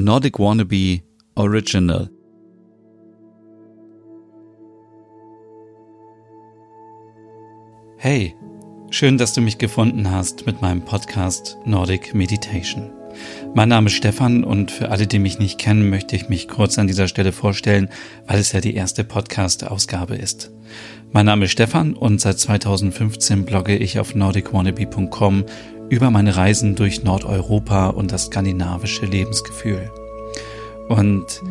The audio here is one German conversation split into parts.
Nordic Wannabe Original. Hey, schön, dass du mich gefunden hast mit meinem Podcast Nordic Meditation. Mein Name ist Stefan und für alle, die mich nicht kennen, möchte ich mich kurz an dieser Stelle vorstellen, weil es ja die erste Podcast-Ausgabe ist. Mein Name ist Stefan und seit 2015 blogge ich auf nordicwannabe.com über meine Reisen durch Nordeuropa und das skandinavische Lebensgefühl. Und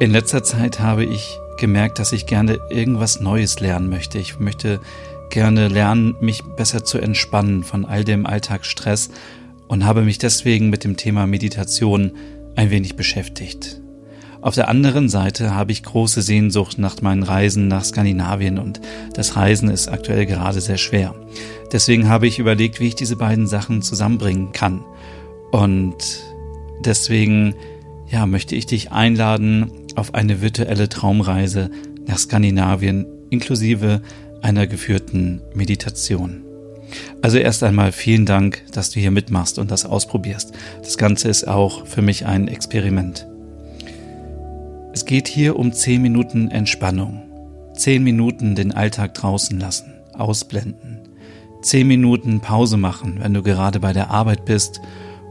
in letzter Zeit habe ich gemerkt, dass ich gerne irgendwas Neues lernen möchte. Ich möchte gerne lernen, mich besser zu entspannen von all dem Alltagsstress und habe mich deswegen mit dem Thema Meditation ein wenig beschäftigt. Auf der anderen Seite habe ich große Sehnsucht nach meinen Reisen nach Skandinavien und das Reisen ist aktuell gerade sehr schwer. Deswegen habe ich überlegt, wie ich diese beiden Sachen zusammenbringen kann. Und deswegen, ja, möchte ich dich einladen auf eine virtuelle Traumreise nach Skandinavien inklusive einer geführten Meditation. Also erst einmal vielen Dank, dass du hier mitmachst und das ausprobierst. Das Ganze ist auch für mich ein Experiment. Es geht hier um 10 Minuten Entspannung. 10 Minuten den Alltag draußen lassen, ausblenden. 10 Minuten Pause machen, wenn du gerade bei der Arbeit bist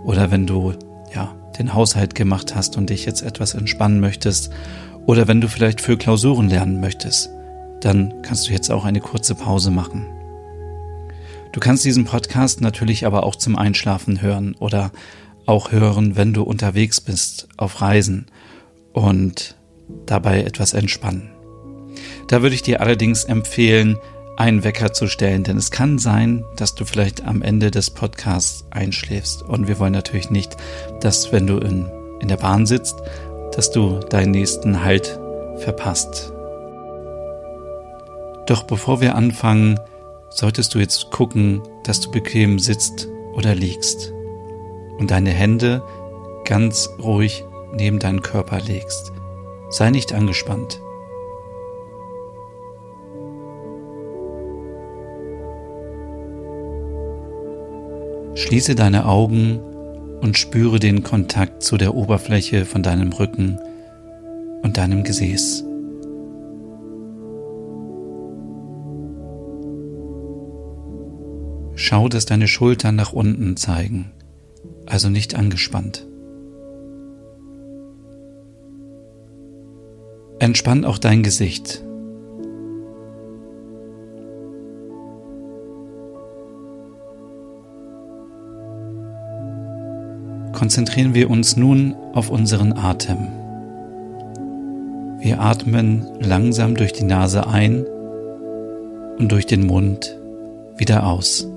oder wenn du, ja, den Haushalt gemacht hast und dich jetzt etwas entspannen möchtest oder wenn du vielleicht für Klausuren lernen möchtest, dann kannst du jetzt auch eine kurze Pause machen. Du kannst diesen Podcast natürlich aber auch zum Einschlafen hören oder auch hören, wenn du unterwegs bist auf Reisen und dabei etwas entspannen. Da würde ich dir allerdings empfehlen, einen Wecker zu stellen, denn es kann sein, dass du vielleicht am Ende des Podcasts einschläfst. Und wir wollen natürlich nicht, dass wenn du in, in der Bahn sitzt, dass du deinen nächsten Halt verpasst. Doch bevor wir anfangen, solltest du jetzt gucken, dass du bequem sitzt oder liegst und deine Hände ganz ruhig neben deinen Körper legst. Sei nicht angespannt. Schließe deine Augen und spüre den Kontakt zu der Oberfläche von deinem Rücken und deinem Gesäß. Schau, dass deine Schultern nach unten zeigen, also nicht angespannt. Entspann auch dein Gesicht. Konzentrieren wir uns nun auf unseren Atem. Wir atmen langsam durch die Nase ein und durch den Mund wieder aus.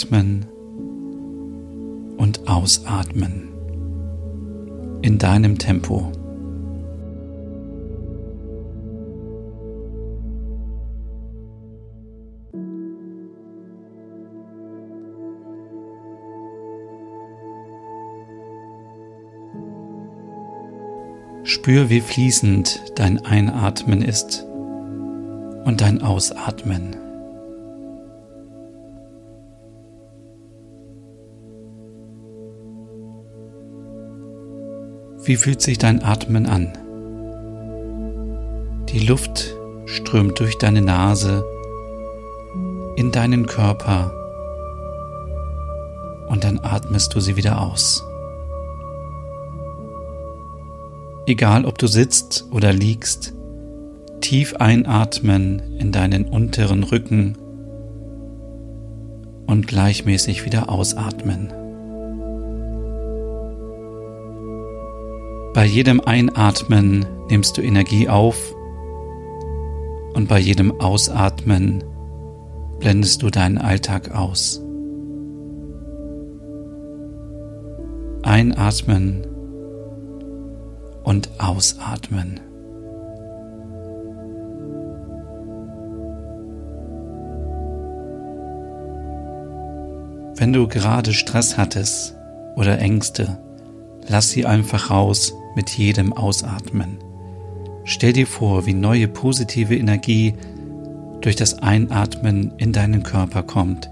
Einatmen und ausatmen in deinem Tempo. Spür, wie fließend dein Einatmen ist und dein Ausatmen. Wie fühlt sich dein Atmen an? Die Luft strömt durch deine Nase in deinen Körper und dann atmest du sie wieder aus. Egal ob du sitzt oder liegst, tief einatmen in deinen unteren Rücken und gleichmäßig wieder ausatmen. Bei jedem Einatmen nimmst du Energie auf und bei jedem Ausatmen blendest du deinen Alltag aus. Einatmen und ausatmen. Wenn du gerade Stress hattest oder Ängste, lass sie einfach raus mit jedem Ausatmen. Stell dir vor, wie neue positive Energie durch das Einatmen in deinen Körper kommt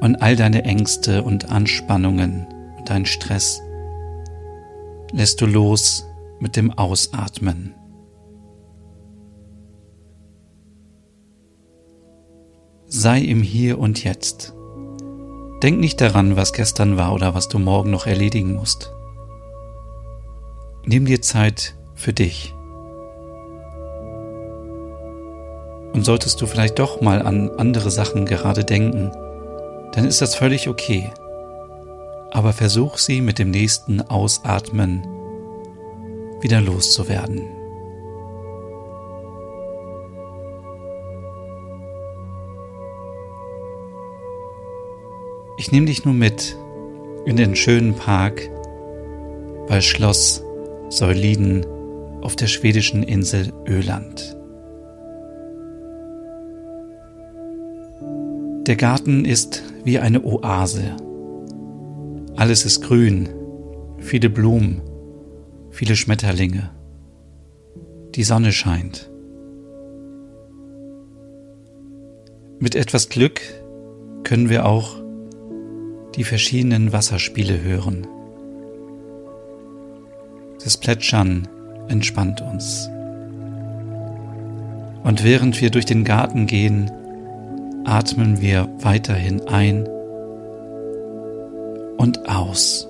und all deine Ängste und Anspannungen und dein Stress lässt du los mit dem Ausatmen. Sei im Hier und Jetzt. Denk nicht daran, was gestern war oder was du morgen noch erledigen musst. Nimm dir Zeit für dich. Und solltest du vielleicht doch mal an andere Sachen gerade denken, dann ist das völlig okay. Aber versuch sie mit dem nächsten Ausatmen wieder loszuwerden. Ich nehme dich nun mit in den schönen Park bei Schloss Seuliden auf der schwedischen Insel Öland. Der Garten ist wie eine Oase. Alles ist grün, viele Blumen, viele Schmetterlinge. Die Sonne scheint. Mit etwas Glück können wir auch die verschiedenen Wasserspiele hören. Das Plätschern entspannt uns. Und während wir durch den Garten gehen, atmen wir weiterhin ein und aus.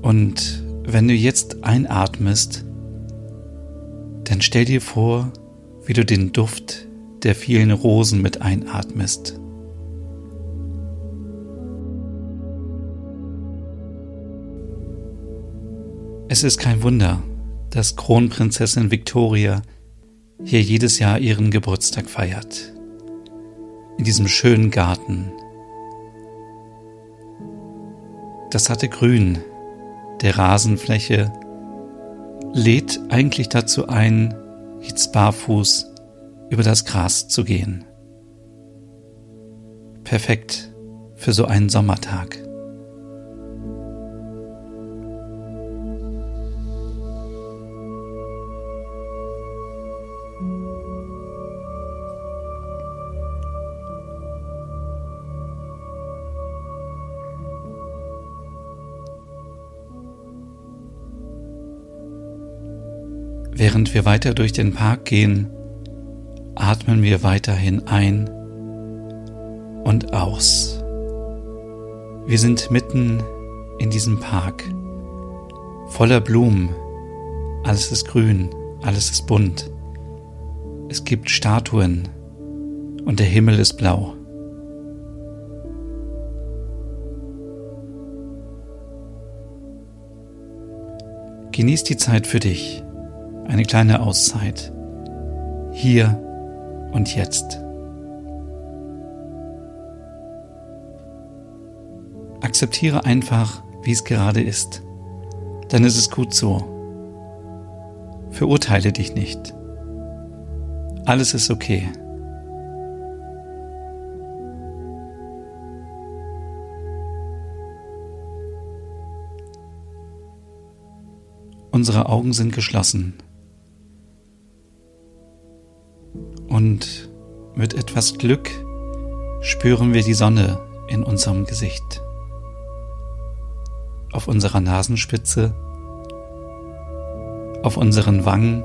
Und wenn du jetzt einatmest, dann stell dir vor, wie du den Duft der vielen Rosen mit einatmest. Es ist kein Wunder, dass Kronprinzessin Victoria hier jedes Jahr ihren Geburtstag feiert. In diesem schönen Garten. Das hatte Grün, der Rasenfläche, lädt eigentlich dazu ein, jetzt barfuß über das Gras zu gehen. Perfekt für so einen Sommertag. Während wir weiter durch den Park gehen, atmen wir weiterhin ein und aus. Wir sind mitten in diesem Park, voller Blumen. Alles ist grün, alles ist bunt. Es gibt Statuen und der Himmel ist blau. Genieß die Zeit für dich eine kleine Auszeit. Hier und jetzt. Akzeptiere einfach, wie es gerade ist. Dann ist es gut so. Verurteile dich nicht. Alles ist okay. Unsere Augen sind geschlossen. Und mit etwas Glück spüren wir die Sonne in unserem Gesicht, auf unserer Nasenspitze, auf unseren Wangen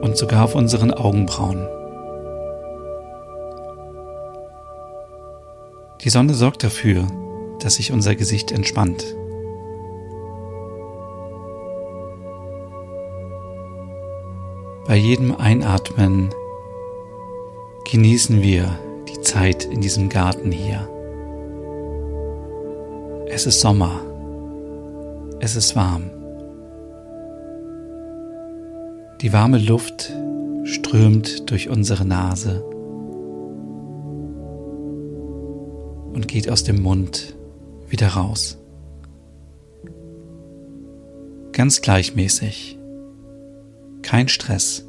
und sogar auf unseren Augenbrauen. Die Sonne sorgt dafür, dass sich unser Gesicht entspannt. Bei jedem Einatmen genießen wir die Zeit in diesem Garten hier. Es ist Sommer. Es ist warm. Die warme Luft strömt durch unsere Nase und geht aus dem Mund wieder raus. Ganz gleichmäßig. Kein Stress.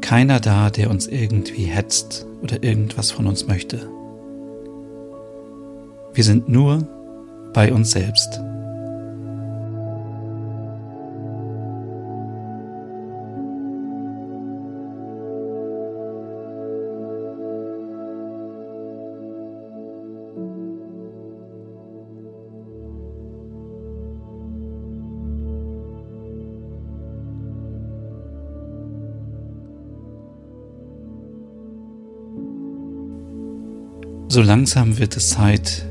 Keiner da, der uns irgendwie hetzt oder irgendwas von uns möchte. Wir sind nur bei uns selbst. So langsam wird es Zeit,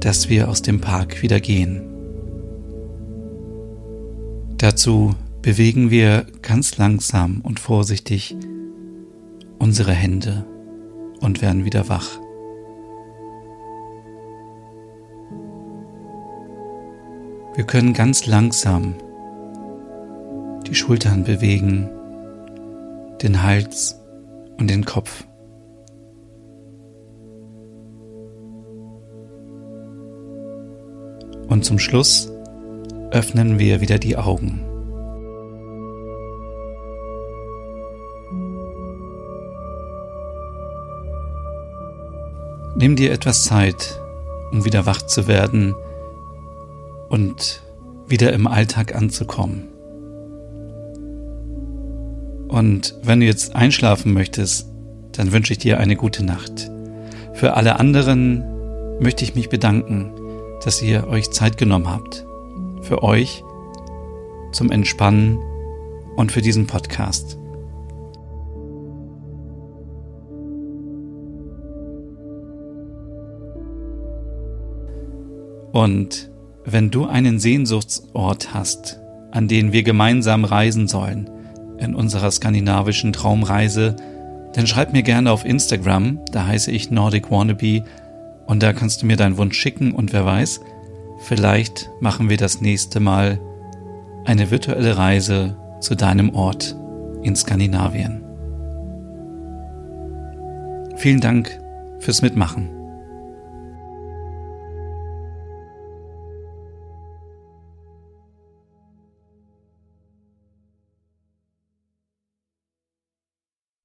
dass wir aus dem Park wieder gehen. Dazu bewegen wir ganz langsam und vorsichtig unsere Hände und werden wieder wach. Wir können ganz langsam die Schultern bewegen, den Hals und den Kopf. Und zum Schluss öffnen wir wieder die Augen. Nimm dir etwas Zeit, um wieder wach zu werden und wieder im Alltag anzukommen. Und wenn du jetzt einschlafen möchtest, dann wünsche ich dir eine gute Nacht. Für alle anderen möchte ich mich bedanken dass ihr euch Zeit genommen habt. Für euch, zum Entspannen und für diesen Podcast. Und wenn du einen Sehnsuchtsort hast, an den wir gemeinsam reisen sollen, in unserer skandinavischen Traumreise, dann schreib mir gerne auf Instagram, da heiße ich Nordic Wannabe und da kannst du mir deinen Wunsch schicken und wer weiß, vielleicht machen wir das nächste Mal eine virtuelle Reise zu deinem Ort in Skandinavien. Vielen Dank fürs Mitmachen.